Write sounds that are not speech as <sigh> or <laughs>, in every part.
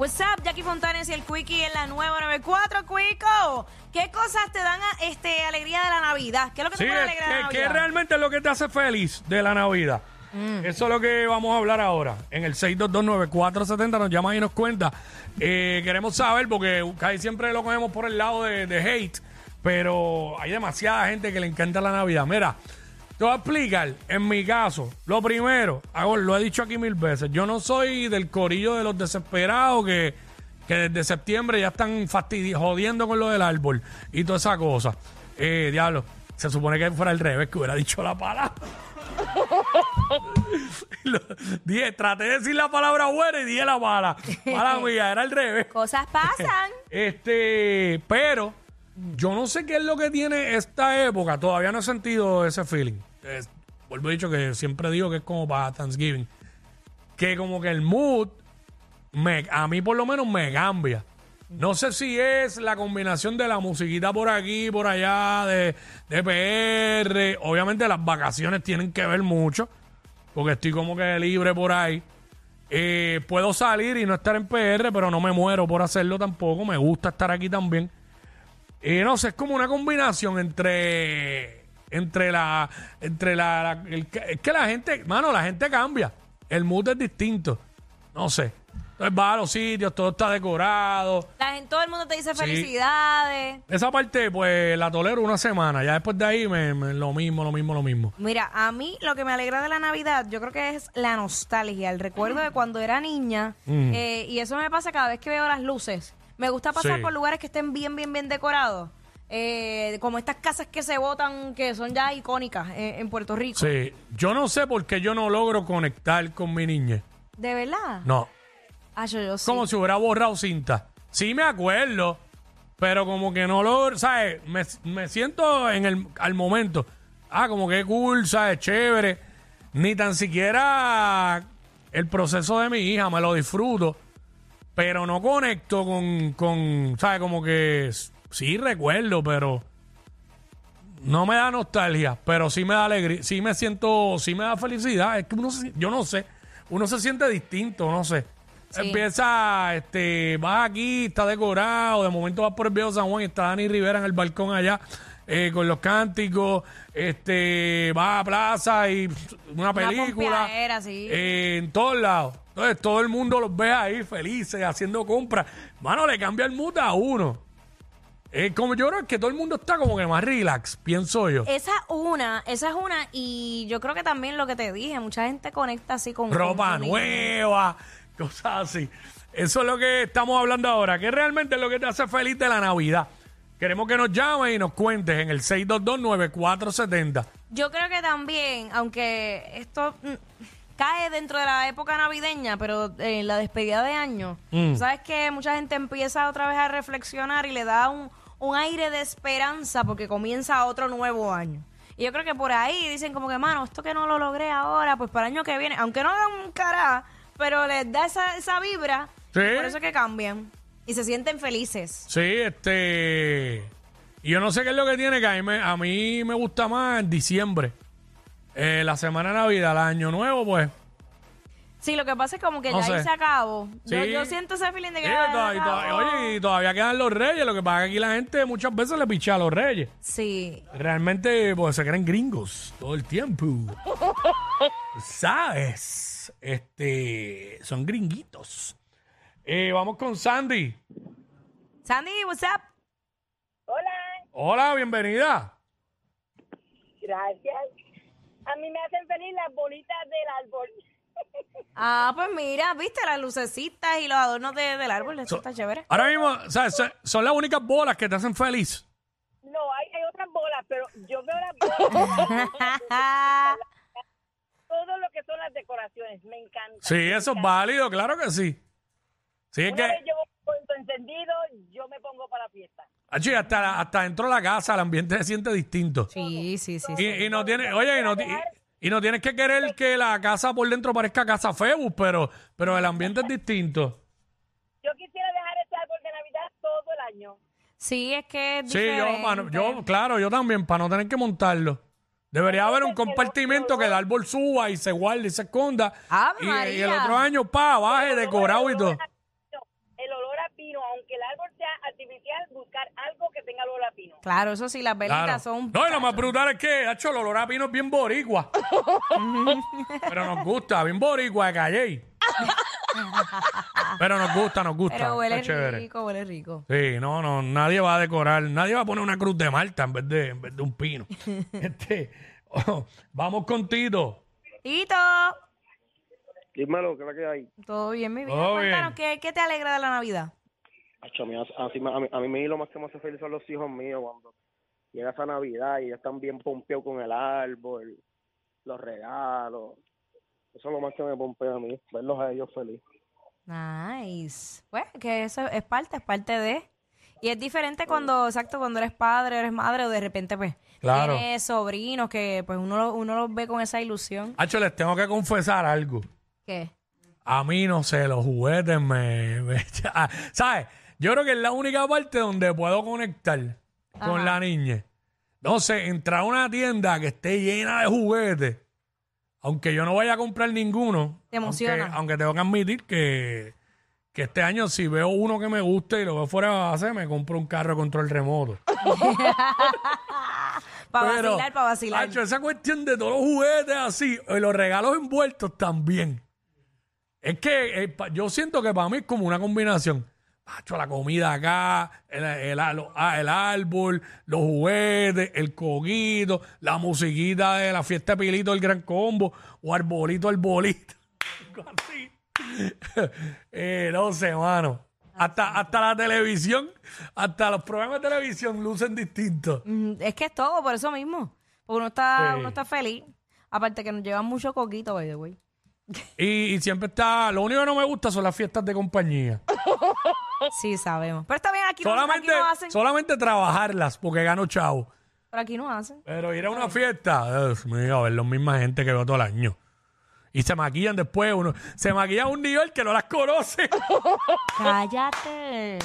What's up, Jackie Fontanes y el Quickie en la nueva 94, Quico. ¿Qué cosas te dan a- este, alegría de la Navidad? ¿Qué es lo que Sí, te pone alegre de la que, que Navidad? realmente es lo que te hace feliz de la Navidad. Eso es lo que vamos a hablar ahora. En el 6229470 nos llama y nos cuenta. Eh, queremos saber, porque casi siempre lo cogemos por el lado de, de hate, pero hay demasiada gente que le encanta la Navidad. Mira, te voy a explicar. En mi caso, lo primero, hago, lo he dicho aquí mil veces, yo no soy del corillo de los desesperados que, que desde septiembre ya están fastidi jodiendo con lo del árbol y toda esa cosa. Eh, diablo, se supone que fuera al revés, que hubiera dicho la palabra. <laughs> Lo- dije, traté de decir la palabra buena y dije la mala. Mala <laughs> mía, era al revés. Cosas pasan. <laughs> Este, pero yo no sé qué es lo que tiene esta época. Todavía no he sentido ese feeling. Vuelvo a dicho que siempre digo que es como para Thanksgiving. Que como que el mood, me, a mí por lo menos me cambia. No sé si es la combinación de la musiquita por aquí, por allá, de, de PR. Obviamente las vacaciones tienen que ver mucho, porque estoy como que libre por ahí. Eh, puedo salir y no estar en PR, pero no me muero por hacerlo tampoco. Me gusta estar aquí también. Y no sé, es como una combinación entre. Entre la. Entre la. la- el- es que la gente. Mano, la gente cambia. El mood es distinto. No sé. Entonces vas a los sitios, todo está decorado. La gente, todo el mundo te dice Sí. felicidades. Esa parte, pues la tolero una semana. Ya después de ahí, me, me- lo mismo, lo mismo, lo mismo. Mira, a mí lo que me alegra de la Navidad, yo creo que es la nostalgia, el recuerdo de cuando era niña. Mm. eh, y eso me pasa cada vez que veo las luces. Me gusta pasar Sí. por lugares que estén bien, bien, bien decorados. Eh, como estas casas que se botan, que son ya icónicas eh, en Puerto Rico. Sí. Yo no sé por qué yo no logro conectar con mi niñez. ¿De verdad? No. Ah, yo, yo sí. como si hubiera borrado cinta. Sí me acuerdo, pero como que no lo, ¿sabes? Me, me siento en el, al momento. Ah, como que cool, ¿sabes? Chévere. Ni tan siquiera el proceso de mi hija, me lo disfruto, pero no conecto con, con ¿sabes? Como que sí recuerdo, pero no me da nostalgia, pero sí me da alegría, sí me siento, sí me da felicidad. Es que uno, se- yo no sé, uno se siente distinto, no sé. Sí. Empieza, este, vas aquí, está decorado, de momento vas por el viejo San Juan y está Dani Rivera en el balcón allá eh, con los cánticos, este, vas a plaza y una película. sí. eh, en todos lados. Entonces todo el mundo los ve ahí felices, haciendo compras. Mano, le cambia el mood a uno. Eh, como yo creo que todo el mundo está como que más relax, pienso yo. Esa una, esa es una, y yo creo que también lo que te dije, mucha gente conecta así con ropa con nueva, <laughs> cosas así. Eso es lo que estamos hablando ahora, que realmente es lo que te hace feliz de la Navidad. Queremos que nos llames y nos cuentes en el 6229470. Yo creo que también, aunque esto mm, cae dentro de la época navideña, pero en la despedida de año, Mm. sabes que mucha gente empieza otra vez a reflexionar y le da un, un aire de esperanza porque comienza otro nuevo año. Y yo creo que por ahí dicen como que, mano, esto que no lo logré ahora, pues para el año que viene, aunque no hagan un cará, pero les da esa, esa vibra, Sí. por eso es que cambian y se sienten felices. Sí, este. Y yo no sé qué es lo que tiene, que a mí me, a mí me gusta más en diciembre. Eh, la semana de Navidad, el año nuevo, pues. Sí, lo que pasa es como que No ya ahí se acabó. Yo, Sí. yo siento ese feeling de que Sí, ya todavía- se acabó. oye, y todavía quedan los reyes. Lo que pasa es que aquí la gente muchas veces le picha a los reyes. Sí. Realmente, pues se creen gringos todo el tiempo. ¿Sabes? Este. Son gringuitos. Eh, vamos con Sandy. Sandy, what's up? Hola, Hola, bienvenida. gracias. A mí me hacen feliz las bolitas del árbol. Ah, pues mira, viste las lucecitas y los adornos de- del árbol, eso So- está chévere. Ahora mismo, ¿sabes? Son- Son las únicas bolas que te hacen feliz. No, hay, hay otras bolas, pero yo veo las <laughs> bolas, todo lo que son las decoraciones, me encanta. Sí, eso es válido, claro que sí. Sí, es Una vez que, yo cuento encendido, yo me pongo para la fiesta. Achi, hasta, la- hasta dentro de la casa el ambiente se siente distinto. Sí, sí, sí. sí. Y, y no tiene, oye, y no, ti- y, y no tienes que querer que la casa por dentro parezca casa Febus, pero, pero el ambiente es distinto. Yo quisiera dejar este árbol de Navidad todo el año. Sí, es que es Sí, yo, diferente. mano, yo, claro, yo también, para no tener que montarlo. Debería haber un compartimento que el árbol suba y se guarde y se esconda. ¡Ave Y, y el María! otro año, pa, baje, decorado y todo. No, el olor a pino, aunque el árbol sea artificial, buscar algo que tenga olor a pino. Claro, eso sí, las velitas Claro. son... No, y lo más brutal es que, hecho, el olor a pino es bien boricua. <laughs> Pero nos gusta, bien boricua de calle. <laughs> Pero nos gusta, nos gusta. Pero huele está chévere. rico, huele rico. Sí, no, no, nadie va a decorar, nadie va a poner una cruz de Malta en vez de, en vez de un pino. <laughs> este, oh, vamos con Tito. Tito, Dímelo, ¿qué es la que hay? todo bien, mi vida. Todo Cuéntanos, bien. ¿qué, ¿qué te alegra de la Navidad? Acho, a, mí, así a, mí, a mí lo más que me hace feliz son los hijos míos cuando llega esa Navidad y ya están bien pompeados con el árbol, los regalos. Eso es lo más que me pompea a mí, verlos a ellos felices. Nice. Pues que eso es parte, es parte de. Y es diferente cuando, exacto, cuando eres padre, eres madre o de repente pues Claro. tienes sobrinos que pues uno, lo- uno los ve con esa ilusión. Hacho, les tengo que confesar algo. ¿Qué? A mí, no sé, los juguetes me... me- <laughs> ¿Sabes? Yo creo que es la única parte donde puedo conectar con la niña. Sé, entrar a una tienda que esté llena de juguetes, aunque yo no vaya a comprar ninguno. Te emociona. Aunque, aunque tengo que admitir que, que este año si veo uno que me guste y lo veo fuera de base, me compro un carro de control remoto. <laughs> Para Pero, vacilar, para vacilar. Hacho, esa cuestión de todos los juguetes así, y los regalos envueltos también. Es que eh, pa- yo siento que para mí es como una combinación. Hacho, la comida acá, el, el- lo- ah, el árbol, los juguetes, el coquito, la musiquita de la fiesta de Pilito del Gran Combo, o arbolito, arbolito. <laughs> Así. <laughs> Eh, no sé, mano. Hasta, hasta la televisión, hasta los programas de televisión lucen distintos. Mm, Es que es todo, por eso mismo. Porque uno está, Sí. uno está feliz. Aparte que nos llevan mucho coquito, by the way. Y, y siempre está. Lo único que no me gusta son las fiestas de compañía. <laughs> Sí, sabemos. Pero está bien, aquí, no, aquí solamente, no hacen. solamente trabajarlas porque gano chavo. Pero aquí no hacen. Pero ir a una fiesta, Dios mío, a ver la misma gente que veo todo el año. Y se maquillan después, uno se maquillan a un nivel que no las conoce. <laughs> Cállate.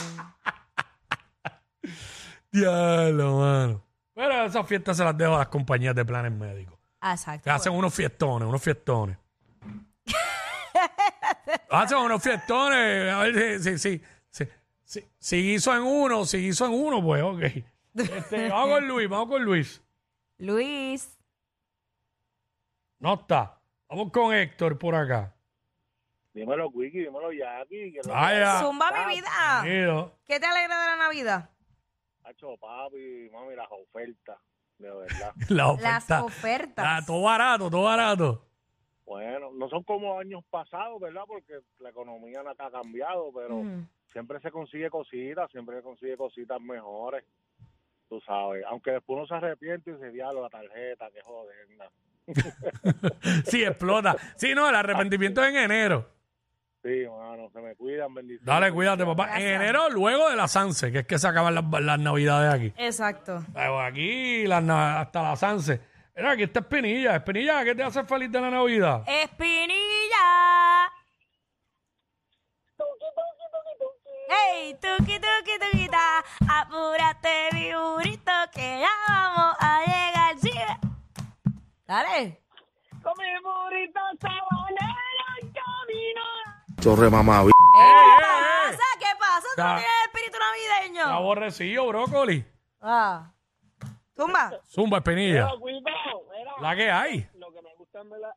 Diablo, mano. Pero esas fiestas se las dejo a las compañías de planes médicos. Exacto. Hacen unos fiestones, unos fiestones. <laughs> hacen unos fiestones. A ver si, si, si, si, si hizo en uno, si hizo en uno, pues ok. <laughs> Este, vamos con Luis, vamos con Luis. Luis. No está. Vamos con Héctor por acá. Dímelo, Wiki, dímelo, Jackie. Que lo Vaya. Zumba mi vida. Bienvenido. ¿Qué te alegra de la Navidad? Hacho, papi, mami, las ofertas, de verdad. <laughs> La Las oferta. ofertas. Ah, todo barato, todo barato. Bueno, no son como años pasados, ¿verdad? Porque la economía no ha cambiado, pero siempre se consigue cositas, siempre se consigue cositas mejores, tú sabes. Aunque después uno se arrepiente y dice, diablo, la tarjeta, qué joderna. <laughs> Sí, explota. Sí, no, el arrepentimiento es en enero. Sí, mano, se me cuidan, bendiciones. Dale, cuídate, papá. En enero, luego de la Sanse, que es que se acaban las, las navidades aquí. Exacto. Pero aquí las na- hasta la Sanse. Mira, aquí está Espinilla. Espinilla, ¿qué te hace feliz de la Navidad? Espinilla. Tuki, tuki, tuki, tuki. Hey, tuki, tuki, tuquita. Apúrate, mi burrito, que ya vamos a llegar. Sí. Dale. Con mi burrito sabanero en camino. Chorre mamá, ¿Qué pasa? ¿Qué pasa? ¿Tú no tienes espíritu navideño? Aborrecido, brócoli. Ah. Tumba. Zumba, Espinilla. La que hay. Lo que me gusta en verdad,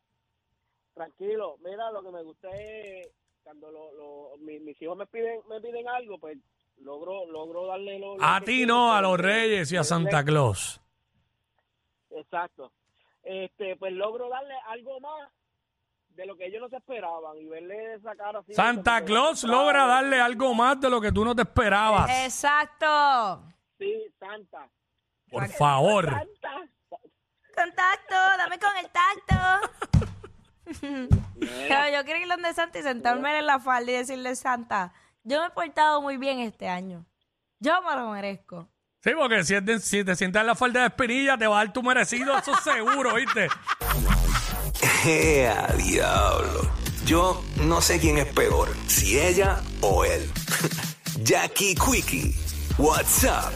tranquilo, mira, lo que me gusta es cuando lo, lo- mi- mis hijos me piden me piden algo, pues logro logro darle lo, lo A ti no, a pero- los reyes y a Santa Claus. Exacto. Este, pues logro darle algo más de lo que ellos no se esperaban y verle esa cara así. Santa Claus logra darle algo más de lo que tú no te esperabas. Exacto. Sí, Santa. Por favor. Santa. Contacto, dame con el tacto. <laughs> Yo, yo quiero ir donde Santa y sentarme en la falda y decirle, Santa, Yo me he portado muy bien este año. Yo me lo merezco. Sí, porque si, es de- si te sientas en la falda de espinilla, te va a dar tu merecido, eso seguro, ¿viste? <laughs> ¡Ea, diablo! Yo no sé quién es peor, si ella o él. <laughs> Jackie Quickie, WhatsApp